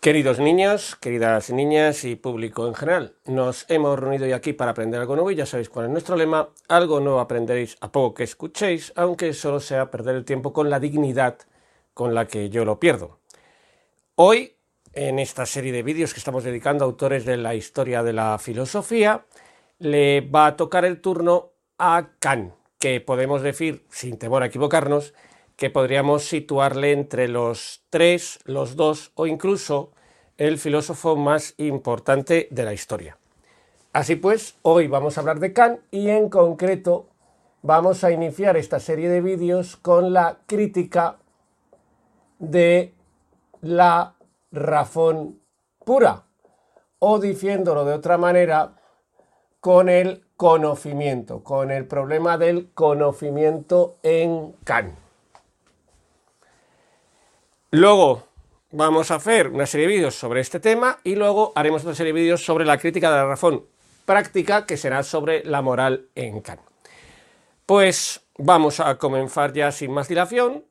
Queridos niños, queridas niñas y público en general, nos hemos reunido hoy aquí para aprender algo nuevo y ya sabéis cuál es nuestro lema, algo nuevo aprenderéis a poco que escuchéis, aunque solo sea perder el tiempo con la dignidad con la que yo lo pierdo. Hoy, en esta serie de vídeos que estamos dedicando a autores de la historia de la filosofía, le va a tocar el turno a Kant, que podemos decir, sin temor a equivocarnos, que podríamos situarle entre los tres, los dos o incluso el filósofo más importante de la historia. Así pues, hoy vamos a hablar de Kant y en concreto vamos a iniciar esta serie de vídeos con la crítica de la razón pura o diciéndolo de otra manera con el conocimiento, con el problema del conocimiento en Kant. Luego vamos a hacer una serie de vídeos sobre este tema y luego haremos otra serie de vídeos sobre la crítica de la razón práctica que será sobre la moral en Kant. Pues vamos a comenzar ya sin más dilación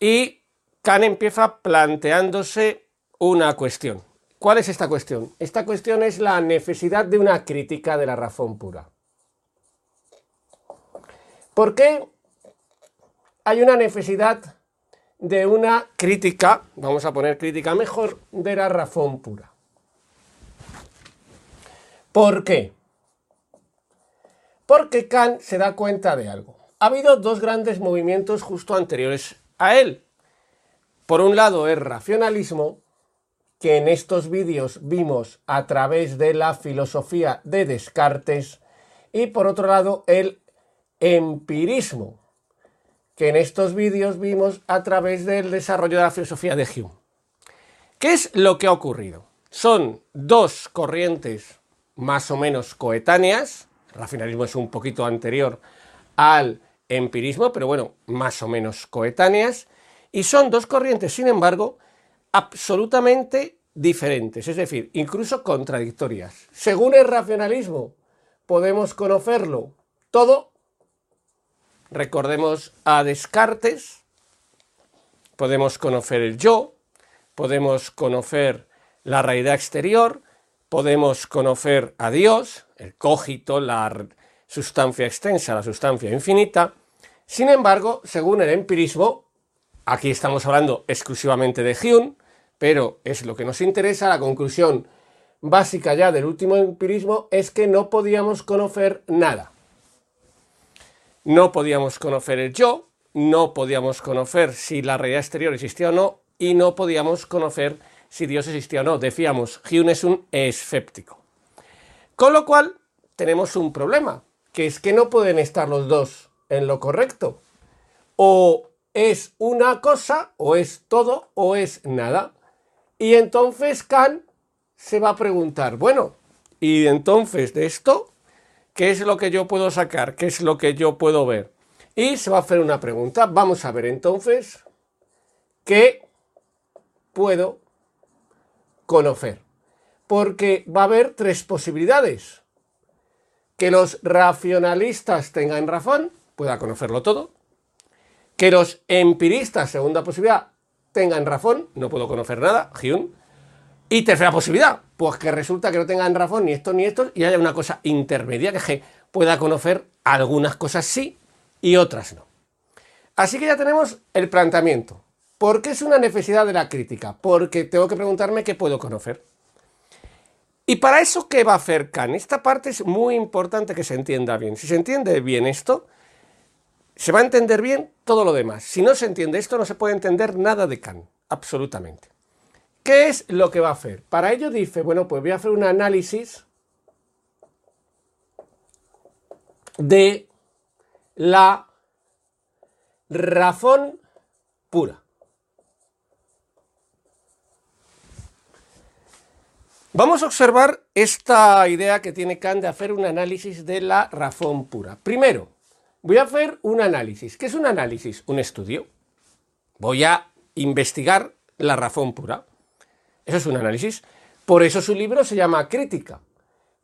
y Kant empieza planteándose una cuestión. ¿Cuál es esta cuestión? Esta cuestión es la necesidad de una crítica de la razón pura. ¿Por qué hay una necesidad de una crítica, vamos a poner crítica mejor, de la razón pura. ¿Por qué? Porque Kant se da cuenta de algo. Ha habido dos grandes movimientos justo anteriores a él. Por un lado, el racionalismo, que en estos vídeos vimos a través de la filosofía de Descartes, y por otro lado, el empirismo, que en estos vídeos vimos a través del desarrollo de la filosofía de Hume. ¿Qué es lo que ha ocurrido? Son dos corrientes más o menos coetáneas, el racionalismo es un poquito anterior al empirismo, pero bueno, más o menos coetáneas, y son dos corrientes, sin embargo, absolutamente diferentes, es decir, incluso contradictorias. Según el racionalismo, podemos conocerlo todo Recordemos a Descartes, podemos conocer el yo, podemos conocer la realidad exterior, podemos conocer a Dios, el cogito, la sustancia extensa, la sustancia infinita. Sin embargo, según el empirismo, aquí estamos hablando exclusivamente de Hume, pero es lo que nos interesa, la conclusión básica ya del último empirismo es que no podíamos conocer nada. No podíamos conocer el yo, no podíamos conocer si la realidad exterior existía o no, y no podíamos conocer si Dios existía o no. Decíamos, Hume es un escéptico. Con lo cual, tenemos un problema, que es que no pueden estar los dos en lo correcto. O es una cosa, o es todo, o es nada. Y entonces Kant se va a preguntar, bueno, y entonces de esto, ¿Qué es lo que yo puedo sacar? ¿Qué es lo que yo puedo ver? Y se va a hacer una pregunta. Vamos a ver entonces qué puedo conocer. Porque va a haber tres posibilidades. Que los racionalistas tengan razón, pueda conocerlo todo. Que los empiristas, segunda posibilidad, tengan razón, no puedo conocer nada, Hume. Y tercera posibilidad, pues que resulta que no tengan razón ni esto ni esto y haya una cosa intermedia que pueda conocer algunas cosas sí y otras no. Así que ya tenemos el planteamiento. ¿Por qué es una necesidad de la crítica? Porque tengo que preguntarme qué puedo conocer. Y para eso, ¿qué va a hacer Kant? Esta parte es muy importante que se entienda bien. Si se entiende bien esto, se va a entender bien todo lo demás. Si no se entiende esto, no se puede entender nada de Kant, absolutamente. ¿Qué es lo que va a hacer? Para ello dice, bueno, pues voy a hacer un análisis de la razón pura. Vamos a observar esta idea que tiene Kant de hacer un análisis de la razón pura. Primero, voy a hacer un análisis. ¿Qué es un análisis? Un estudio. Voy a investigar la razón pura. Eso es un análisis. Por eso su libro se llama Crítica.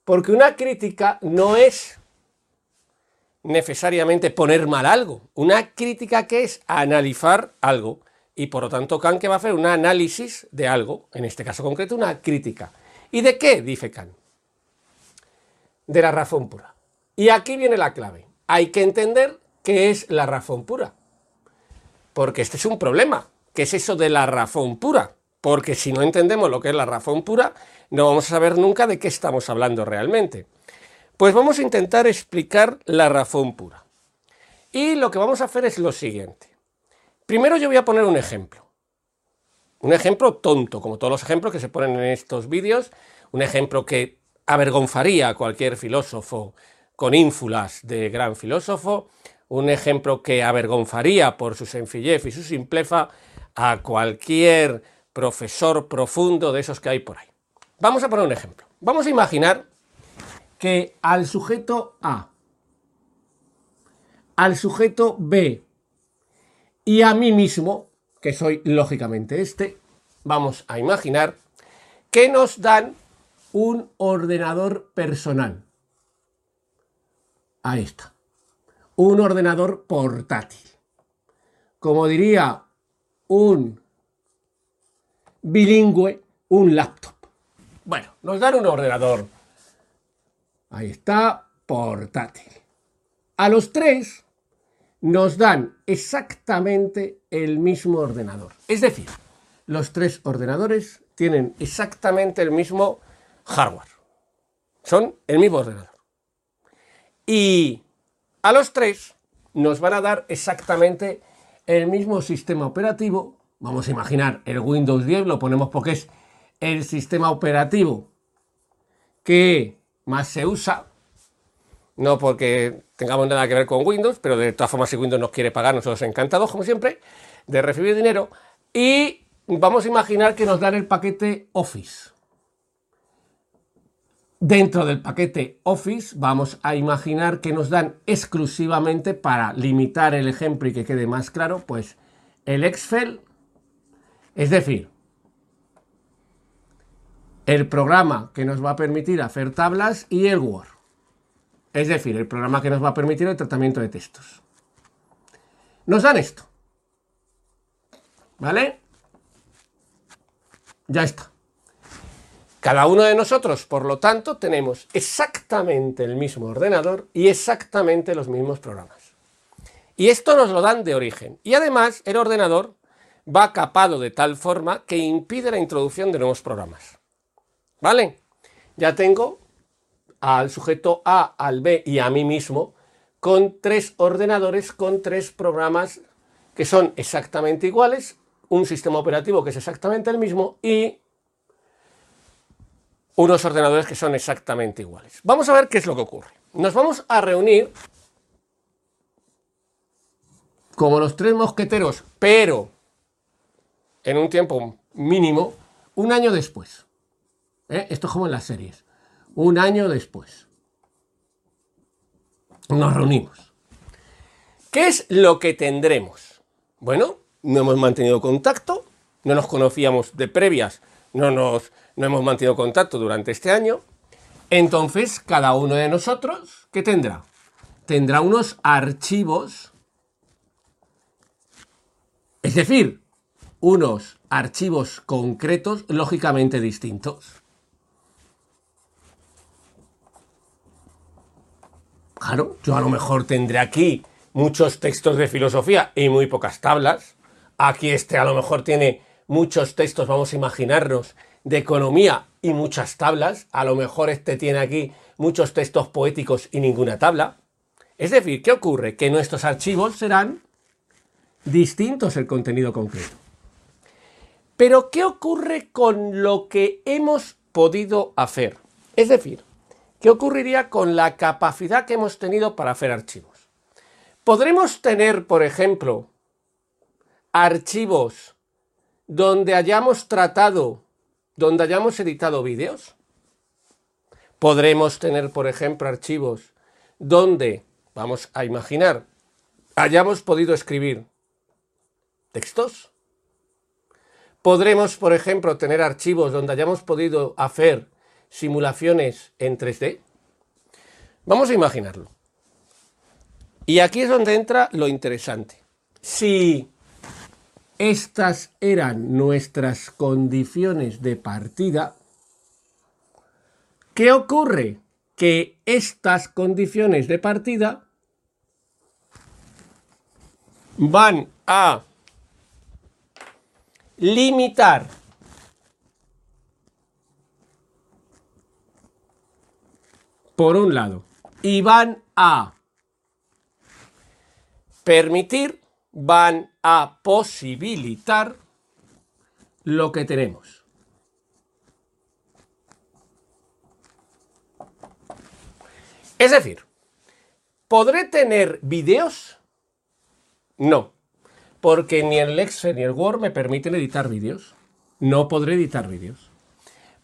Porque una crítica no es necesariamente poner mal algo. Una crítica que es analizar algo. Y por lo tanto, Kant que va a hacer un análisis de algo, en este caso concreto, una crítica. ¿Y de qué? Dice Kant. De la razón pura. Y aquí viene la clave. Hay que entender qué es la razón pura. Porque este es un problema. ¿Qué es eso de la razón pura? Porque si no entendemos lo que es la razón pura, no vamos a saber nunca de qué estamos hablando realmente. Pues vamos a intentar explicar la razón pura. Y lo que vamos a hacer es lo siguiente. Primero yo voy a poner un ejemplo. Un ejemplo tonto, como todos los ejemplos que se ponen en estos vídeos, un ejemplo que avergonzaría a cualquier filósofo con ínfulas de gran filósofo, un ejemplo que avergonzaría por su sencillez y su simpleza a cualquier profesor profundo de esos que hay por ahí. Vamos a poner un ejemplo. Vamos a imaginar que al sujeto A, al sujeto B y a mí mismo, que soy lógicamente este, vamos a imaginar que nos dan un ordenador personal. Ahí está. Un ordenador portátil. Como diría un bilingüe, un laptop. Bueno, nos dan un ordenador Ahí está, portátil. A los tres nos dan exactamente el mismo ordenador. Es decir, los tres ordenadores tienen exactamente el mismo hardware. Son el mismo ordenador. Y a los tres nos van a dar exactamente el mismo sistema operativo. Vamos a imaginar el Windows 10, lo ponemos porque es el sistema operativo que más se usa, no porque tengamos nada que ver con Windows, pero de todas formas si Windows nos quiere pagar, nosotros encantados, como siempre, de recibir dinero. Y vamos a imaginar que nos dan el paquete Office. Dentro del paquete Office vamos a imaginar que nos dan exclusivamente para limitar el ejemplo y que quede más claro, pues el Excel, es decir, el programa que nos va a permitir hacer tablas y el Word. Es decir, el programa que nos va a permitir el tratamiento de textos. Nos dan esto. ¿Vale? Ya está. Cada uno de nosotros, por lo tanto, tenemos exactamente el mismo ordenador y exactamente los mismos programas. Y esto nos lo dan de origen. Y además, el ordenador va capado de tal forma que impide la introducción de nuevos programas. ¿Vale? Ya tengo al sujeto A, al B y a mí mismo con tres ordenadores, con tres programas que son exactamente iguales, un sistema operativo que es exactamente el mismo y unos ordenadores que son exactamente iguales. Vamos a ver qué es lo que ocurre. Nos vamos a reunir como los tres mosqueteros, pero en un tiempo mínimo, un año después. ¿Eh? Esto es como en las series. Un año después. Nos reunimos. ¿Qué es lo que tendremos? Bueno, no hemos mantenido contacto, no nos conocíamos de previas, no, nos, no hemos mantenido contacto durante este año. Entonces, cada uno de nosotros, ¿qué tendrá? Tendrá unos archivos, es decir, unos archivos concretos lógicamente distintos. Claro, yo a lo mejor tendré aquí muchos textos de filosofía y muy pocas tablas. Aquí este a lo mejor tiene muchos textos, vamos a imaginarnos, de economía y muchas tablas. A lo mejor este tiene aquí muchos textos poéticos y ninguna tabla. Es decir, ¿qué ocurre? Que nuestros archivos serán distintos el contenido concreto. Pero ¿qué ocurre con lo que hemos podido hacer? Es decir, ¿qué ocurriría con la capacidad que hemos tenido para hacer archivos? ¿Podremos tener, por ejemplo, archivos donde hayamos tratado, donde hayamos editado vídeos? ¿Podremos tener, por ejemplo, archivos donde, vamos a imaginar, hayamos podido escribir textos? Podremos, por ejemplo, tener archivos donde hayamos podido hacer simulaciones en 3D. Vamos a imaginarlo. Y aquí es donde entra lo interesante. Si estas eran nuestras condiciones de partida, ¿qué ocurre? Que estas condiciones de partida van a limitar por un lado y van a permitir, van a posibilitar lo que tenemos. Es decir, ¿podré tener vídeos? No porque ni el Excel ni el Word me permiten editar vídeos. No podré editar vídeos.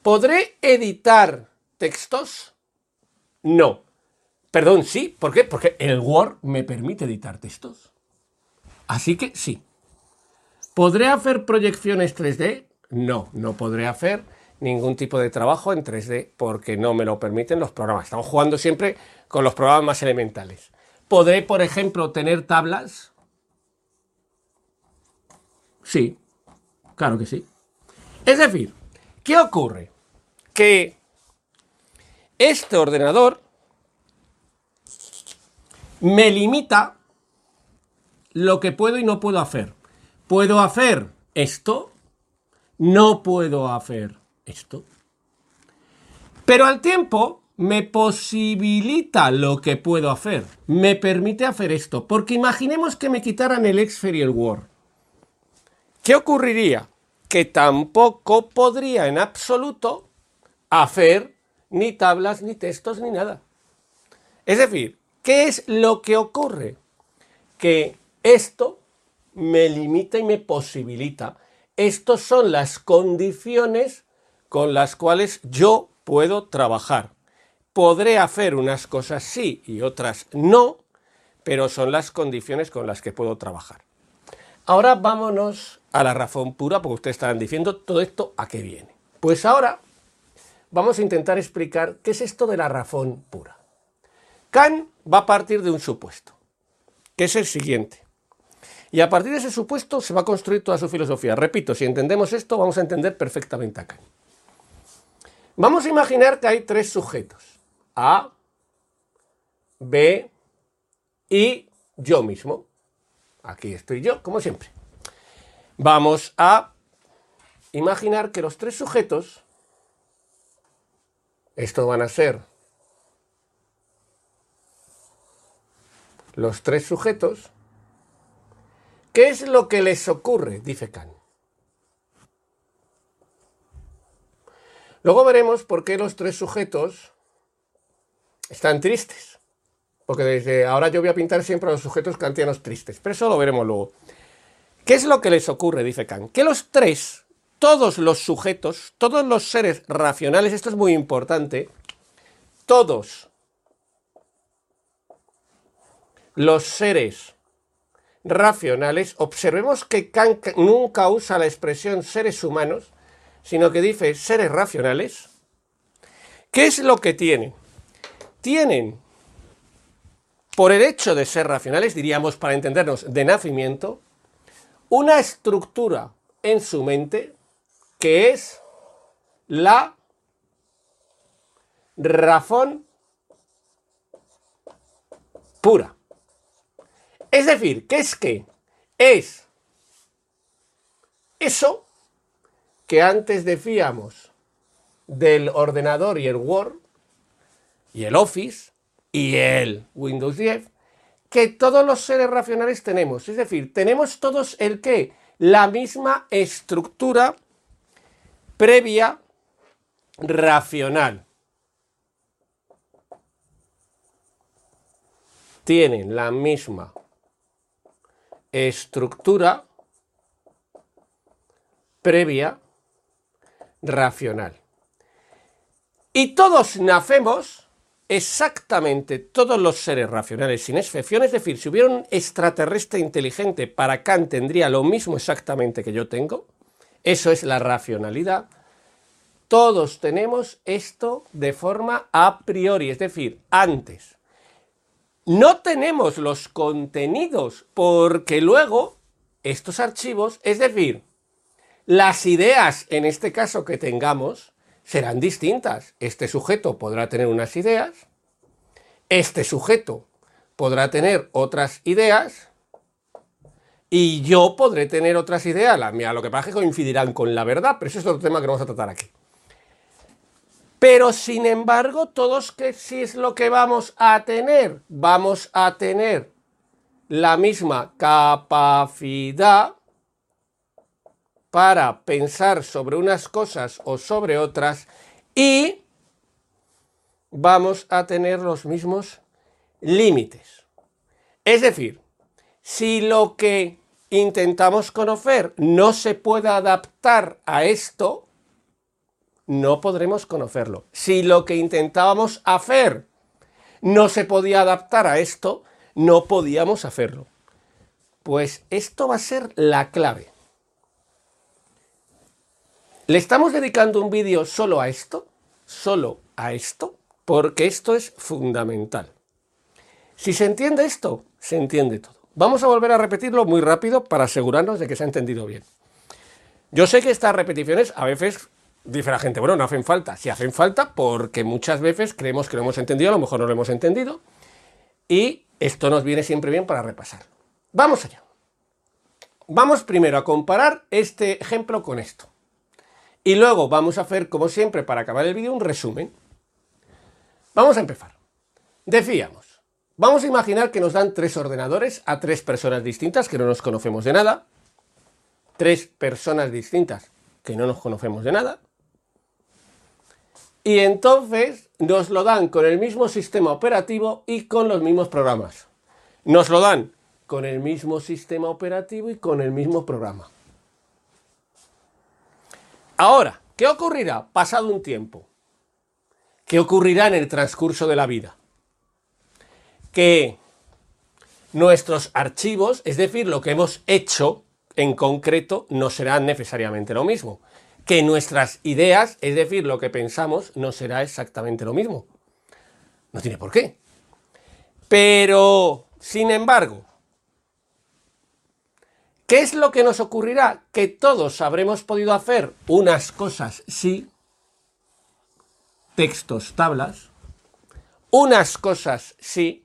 ¿Podré editar textos? No. Perdón, sí. ¿Por qué? Porque el Word me permite editar textos. Así que sí. ¿Podré hacer proyecciones 3D? No, no podré hacer ningún tipo de trabajo en 3D porque no me lo permiten los programas. Estamos jugando siempre con los programas más elementales. ¿Podré, por ejemplo, tener tablas? Sí, claro que sí. Es decir, ¿qué ocurre? Que este ordenador me limita lo que puedo y no puedo hacer. Puedo hacer esto, no puedo hacer esto. Pero al tiempo me posibilita lo que puedo hacer, me permite hacer esto, porque imaginemos que me quitaran el Excel y el Word. ¿Qué ocurriría? Que tampoco podría en absoluto hacer ni tablas, ni textos, ni nada. Es decir, ¿qué es lo que ocurre? Que esto me limita y me posibilita. Estas son las condiciones con las cuales yo puedo trabajar. Podré hacer unas cosas sí y otras no, pero son las condiciones con las que puedo trabajar. Ahora vámonos a la razón pura, porque ustedes estarán diciendo todo esto a qué viene. Pues ahora vamos a intentar explicar qué es esto de la razón pura. Kant va a partir de un supuesto, que es el siguiente. Y a partir de ese supuesto se va a construir toda su filosofía. Repito, si entendemos esto, vamos a entender perfectamente a Kant. Vamos a imaginar que hay tres sujetos. A, B y yo mismo. Aquí estoy yo, como siempre. Vamos a imaginar que los tres sujetos, estos van a ser los tres sujetos, ¿qué es lo que les ocurre? Dice Kant. Luego veremos por qué los tres sujetos están tristes. Porque desde ahora yo voy a pintar siempre a los sujetos kantianos tristes, pero eso lo veremos luego. ¿Qué es lo que les ocurre? Dice Kant. Que los tres, todos los sujetos, todos los seres racionales, esto es muy importante, todos los seres racionales, observemos que Kant nunca usa la expresión seres humanos, sino que dice seres racionales. ¿Qué es lo que tienen? Tienen por el hecho de ser racionales, diríamos para entendernos, de nacimiento, una estructura en su mente que es la razón pura. Es decir, ¿qué es que es eso que antes decíamos del ordenador y el Word y el Office, y el Windows 10, que todos los seres racionales tenemos. Es decir, tenemos todos el qué? La misma estructura previa racional. Tienen la misma estructura previa racional. Y todos nacemos exactamente todos los seres racionales sin excepción, es decir, si hubiera un extraterrestre inteligente, para Kant tendría lo mismo exactamente que yo tengo, eso es la racionalidad, todos tenemos esto de forma a priori, es decir, antes. No tenemos los contenidos porque luego estos archivos, es decir, las ideas en este caso que tengamos, serán distintas. Este sujeto podrá tener unas ideas, este sujeto podrá tener otras ideas y yo podré tener otras ideas. La mía, lo que pasa es que coincidirán con la verdad, pero ese es otro tema que vamos a tratar aquí. Pero sin embargo, todos que si es lo que vamos a tener, vamos a tener la misma capacidad para pensar sobre unas cosas o sobre otras y vamos a tener los mismos límites. Es decir, si lo que intentamos conocer no se puede adaptar a esto, no podremos conocerlo. Si lo que intentábamos hacer no se podía adaptar a esto, no podíamos hacerlo. Pues esto va a ser la clave. ¿Le estamos dedicando un vídeo solo a esto? ¿Solo a esto? Porque esto es fundamental. Si se entiende esto, se entiende todo. Vamos a volver a repetirlo muy rápido para asegurarnos de que se ha entendido bien. Yo sé que estas repeticiones a veces dice la gente, bueno, no hacen falta. Si hacen falta porque muchas veces creemos que lo hemos entendido, a lo mejor no lo hemos entendido. Y esto nos viene siempre bien para repasar. Vamos allá. Vamos primero a comparar este ejemplo con esto. Y luego vamos a hacer, como siempre, para acabar el vídeo, un resumen. Vamos a empezar. Decíamos, vamos a imaginar que nos dan tres ordenadores a tres personas distintas que no nos conocemos de nada. Tres personas distintas que no nos conocemos de nada. Y entonces nos lo dan con el mismo sistema operativo y con los mismos programas. Nos lo dan con el mismo sistema operativo y con el mismo programa. Ahora, ¿qué ocurrirá pasado un tiempo? ¿Qué ocurrirá en el transcurso de la vida? Que nuestros archivos, es decir, lo que hemos hecho en concreto, no será necesariamente lo mismo. Que nuestras ideas, es decir, lo que pensamos, no será exactamente lo mismo. No tiene por qué. Pero, sin embargo, ¿Qué es lo que nos ocurrirá? Que todos habremos podido hacer unas cosas sí, textos, tablas, unas cosas sí,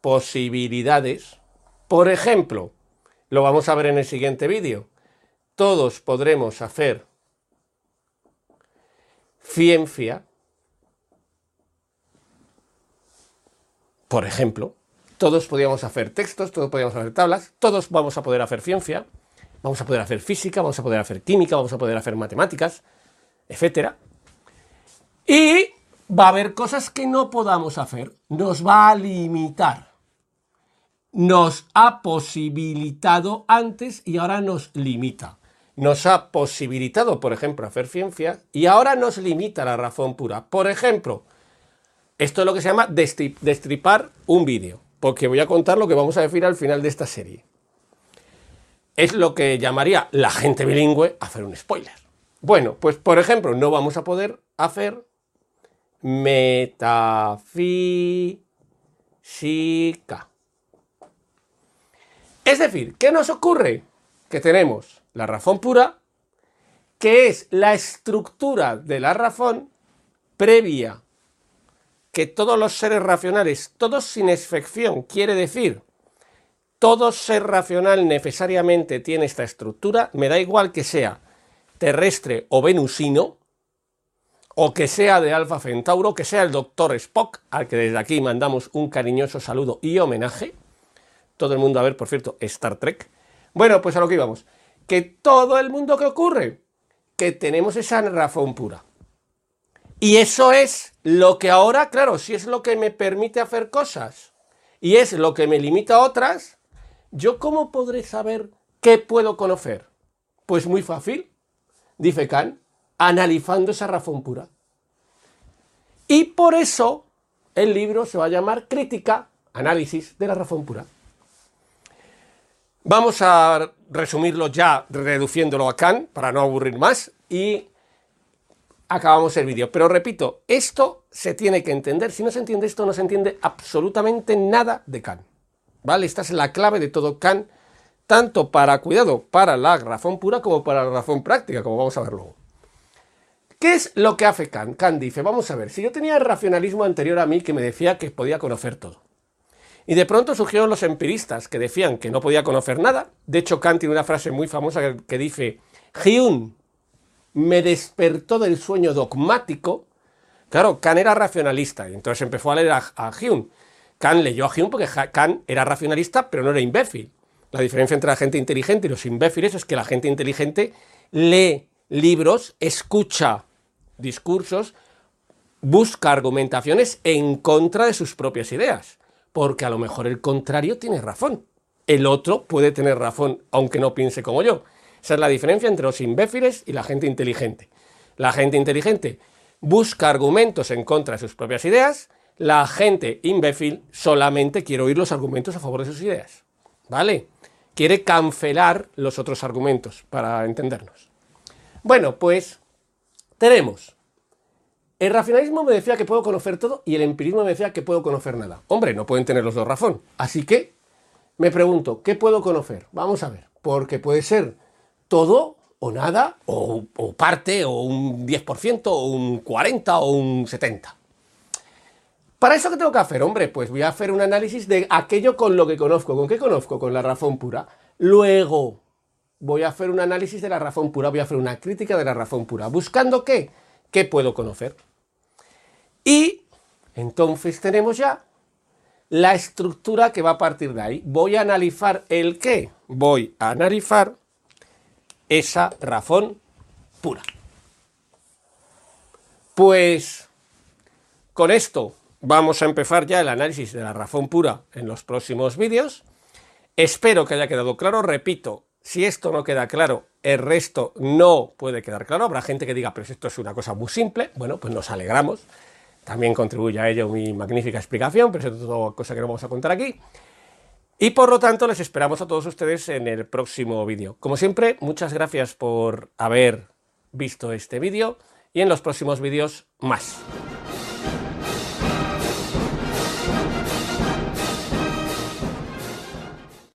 posibilidades. Por ejemplo, lo vamos a ver en el siguiente vídeo, todos podremos hacer ciencia, por ejemplo, todos podíamos hacer textos, todos podíamos hacer tablas, todos vamos a poder hacer ciencia, vamos a poder hacer física, vamos a poder hacer química, vamos a poder hacer matemáticas, etc. Y va a haber cosas que no podamos hacer, nos va a limitar. Nos ha posibilitado antes y ahora nos limita. Nos ha posibilitado, por ejemplo, hacer ciencia y ahora nos limita la razón pura. Por ejemplo, esto es lo que se llama destripar un vídeo porque voy a contar lo que vamos a decir al final de esta serie. Es lo que llamaría la gente bilingüe hacer un spoiler. Bueno, pues por ejemplo, no vamos a poder hacer metafísica. Es decir, ¿qué nos ocurre? Que tenemos la razón pura, que es la estructura de la razón previa que todos los seres racionales, todos sin excepción, quiere decir, todo ser racional necesariamente tiene esta estructura, me da igual que sea terrestre o venusino, o que sea de Alfa Centauro, que sea el doctor Spock, al que desde aquí mandamos un cariñoso saludo y homenaje. Todo el mundo a ver, por cierto, Star Trek. Bueno, pues a lo que íbamos. Que todo el mundo que ocurre, que tenemos esa razón pura. Y eso es lo que ahora, claro, si es lo que me permite hacer cosas y es lo que me limita a otras, ¿yo cómo podré saber qué puedo conocer? Pues muy fácil, dice Kant, analizando esa razón pura. Y por eso el libro se va a llamar Crítica, Análisis de la Razón Pura. Vamos a resumirlo ya, reduciéndolo a Kant, para no aburrir más, y acabamos el vídeo. Pero repito, esto se tiene que entender. Si no se entiende esto, no se entiende absolutamente nada de Kant. ¿Vale? Esta es la clave de todo Kant, tanto para, cuidado, para la razón pura como para la razón práctica, como vamos a ver luego. ¿Qué es lo que hace Kant? Kant dice, vamos a ver, si yo tenía el racionalismo anterior a mí que me decía que podía conocer todo, y de pronto surgieron los empiristas que decían que no podía conocer nada, de hecho Kant tiene una frase muy famosa que, dice, Hume me despertó del sueño dogmático. Claro, Kant era racionalista y entonces empezó a leer a, Hume. Kant leyó a Hume porque Kant era racionalista, pero no era imbécil. La diferencia entre la gente inteligente y los imbéciles es que la gente inteligente lee libros, escucha discursos, busca argumentaciones en contra de sus propias ideas, porque a lo mejor el contrario tiene razón. El otro puede tener razón, aunque no piense como yo. Esa es la diferencia entre los imbéciles y la gente inteligente. La gente inteligente busca argumentos en contra de sus propias ideas, la gente imbécil solamente quiere oír los argumentos a favor de sus ideas. ¿Vale? Quiere cancelar los otros argumentos para entendernos. Bueno, pues tenemos. El racionalismo me decía que puedo conocer todo y el empirismo me decía que puedo conocer nada. Hombre, no pueden tener los dos razón. Así que me pregunto, ¿qué puedo conocer? Vamos a ver, porque puede ser todo o nada, o, parte, o un 10%, o un 40%, o un 70%. ¿Para eso qué tengo que hacer? Hombre, pues voy a hacer un análisis de aquello con lo que conozco. ¿Con qué conozco? Con la razón pura. Luego voy a hacer un análisis de la razón pura, voy a hacer una crítica de la razón pura. ¿Buscando qué? ¿Qué puedo conocer? Y entonces tenemos ya la estructura que va a partir de ahí. Voy a analizar el qué. Voy a analizar esa razón pura. Pues con esto vamos a empezar ya el análisis de la razón pura en los próximos vídeos. Espero que haya quedado claro. Repito, si esto no queda claro, el resto no puede quedar claro. Habrá gente que diga, pero esto es una cosa muy simple. Bueno, pues nos alegramos. También contribuye a ello mi magnífica explicación, pero es otra cosa que no vamos a contar aquí. Y por lo tanto, les esperamos a todos ustedes en el próximo vídeo. Como siempre, muchas gracias por haber visto este vídeo y en los próximos vídeos más.